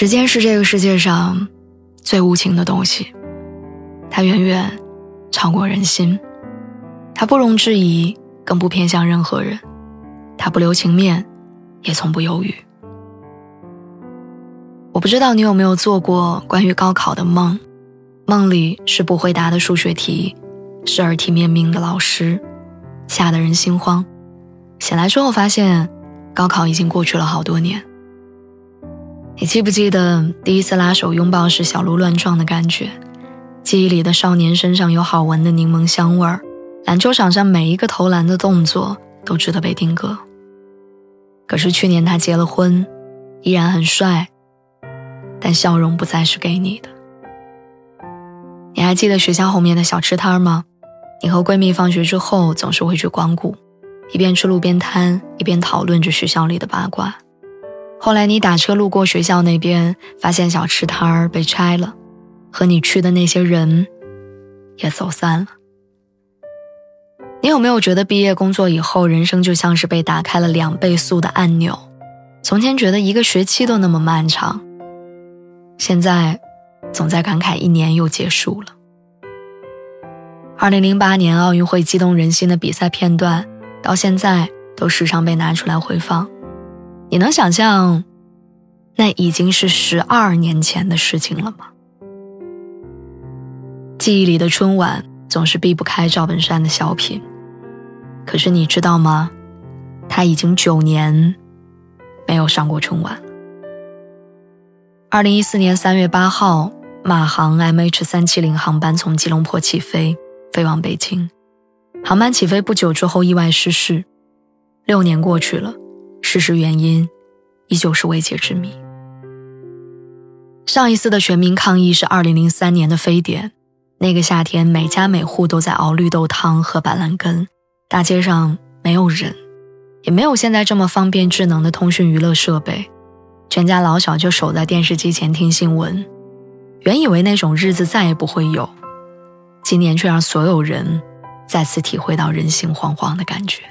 时间是这个世界上最无情的东西，它远远超过人心，它不容置疑，更不偏向任何人，它不留情面，也从不犹豫。我不知道你有没有做过关于高考的梦，梦里是不回答的数学题，是耳提面命的老师，吓得人心慌。醒来之后发现，高考已经过去了好多年。你记不记得第一次拉手拥抱时小鹿乱撞的感觉？记忆里的少年身上有好闻的柠檬香味儿，篮球场上每一个投篮的动作都值得被定格。可是去年他结了婚，依然很帅，但笑容不再是给你的。你还记得学校后面的小吃摊吗？你和闺蜜放学之后总是会去光顾，一边吃路边摊，一边讨论着学校里的八卦。后来你打车路过学校那边，发现小吃摊儿被拆了，和你去的那些人也走散了。你有没有觉得毕业工作以后，人生就像是被打开了两倍速的按钮？从前觉得一个学期都那么漫长，现在总在感慨一年又结束了。二零零八年奥运会激动人心的比赛片段，到现在都时常被拿出来回放。你能想象，那已经是十二年前的事情了吗？记忆里的春晚总是避不开赵本山的小品，可是你知道吗？他已经九年没有上过春晚。二零一四年三月八号，马航 MH 三七零航班从吉隆坡起飞，飞往北京。航班起飞不久之后意外失事，六年过去了。事实原因依旧是未解之谜。上一次的全民抗议是二零零三年的非典，那个夏天每家每户都在熬绿豆汤、喝板蓝根，大街上没有人，也没有现在这么方便智能的通讯娱乐设备，全家老小就守在电视机前听新闻。原以为那种日子再也不会有，今年却让所有人再次体会到人心惶惶的感觉。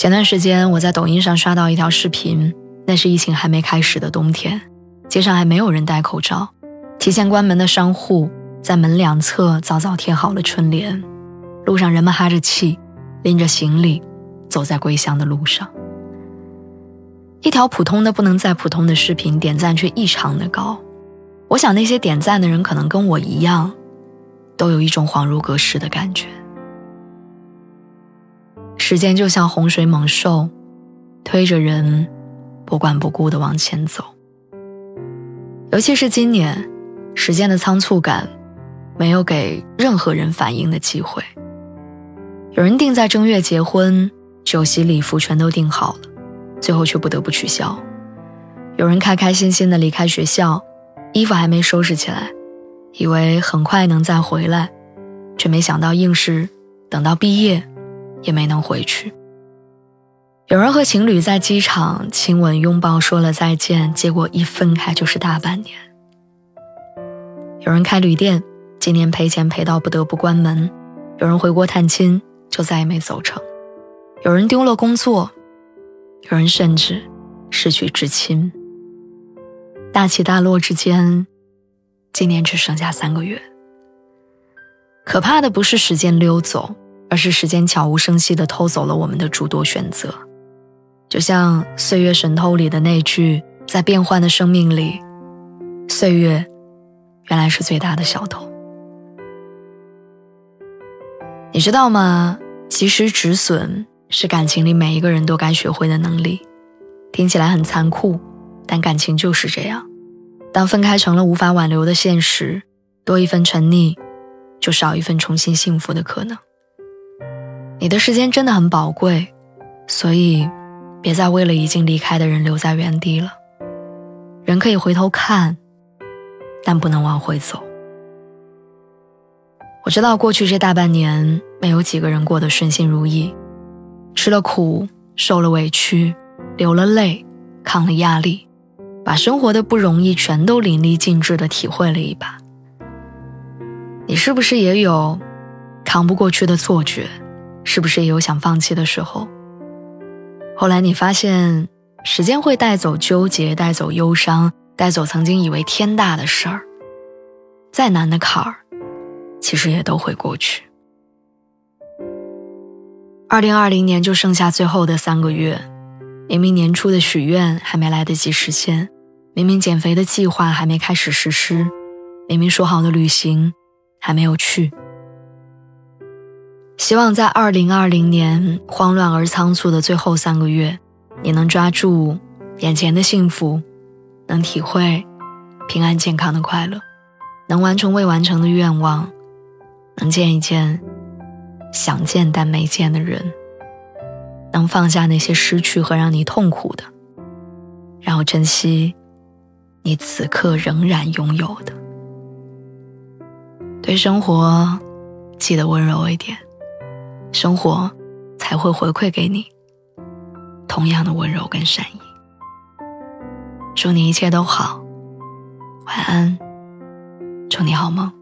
前段时间，我在抖音上刷到一条视频，那是疫情还没开始的冬天，街上还没有人戴口罩，提前关门的商户在门两侧早早贴好了春联，路上人们哈着气，拎着行李，走在归乡的路上。一条普通的不能再普通的视频，点赞却异常的高。我想那些点赞的人可能跟我一样，都有一种恍如隔世的感觉。时间就像洪水猛兽，推着人不管不顾地往前走。尤其是今年，时间的仓促感，没有给任何人反应的机会。有人定在正月结婚，酒席礼服全都订好了，最后却不得不取消。有人开开心心地离开学校，衣服还没收拾起来，以为很快能再回来，却没想到硬是等到毕业。也没能回去。有人和情侣在机场亲吻拥抱说了再见，结果一分开就是大半年。有人开旅店，今年赔钱赔到不得不关门；有人回国探亲，就再也没走成；有人丢了工作，有人甚至失去至亲。大起大落之间，今年只剩下三个月。可怕的不是时间溜走。而是时间悄无声息地偷走了我们的诸多选择，就像《岁月神偷》里的那句：“在变幻的生命里，岁月原来是最大的小偷。”你知道吗？及时止损是感情里每一个人都该学会的能力。听起来很残酷，但感情就是这样。当分开成了无法挽留的现实，多一份沉溺，就少一份重新幸福的可能。你的时间真的很宝贵，所以，别再为了已经离开的人留在原地了。人可以回头看，但不能往回走。我知道过去这大半年，没有几个人过得顺心如意，吃了苦，受了委屈，流了泪，扛了压力，把生活的不容易全都淋漓尽致的体会了一把。你是不是也有扛不过去的错觉？是不是也有想放弃的时候？后来你发现，时间会带走纠结，带走忧伤，带走曾经以为天大的事儿。再难的坎儿，其实也都会过去。二零二零年就剩下最后的三个月，明明年初的许愿还没来得及实现，明明减肥的计划还没开始实施，明明说好的旅行还没有去。希望在二零二零年慌乱而仓促的最后三个月，你能抓住眼前的幸福，能体会平安健康的快乐，能完成未完成的愿望，能见一见想见但没见的人，能放下那些失去和让你痛苦的，然后珍惜你此刻仍然拥有的。对生活记得温柔一点。生活才会回馈给你同样的温柔跟善意。祝你一切都好，晚安，祝你好梦。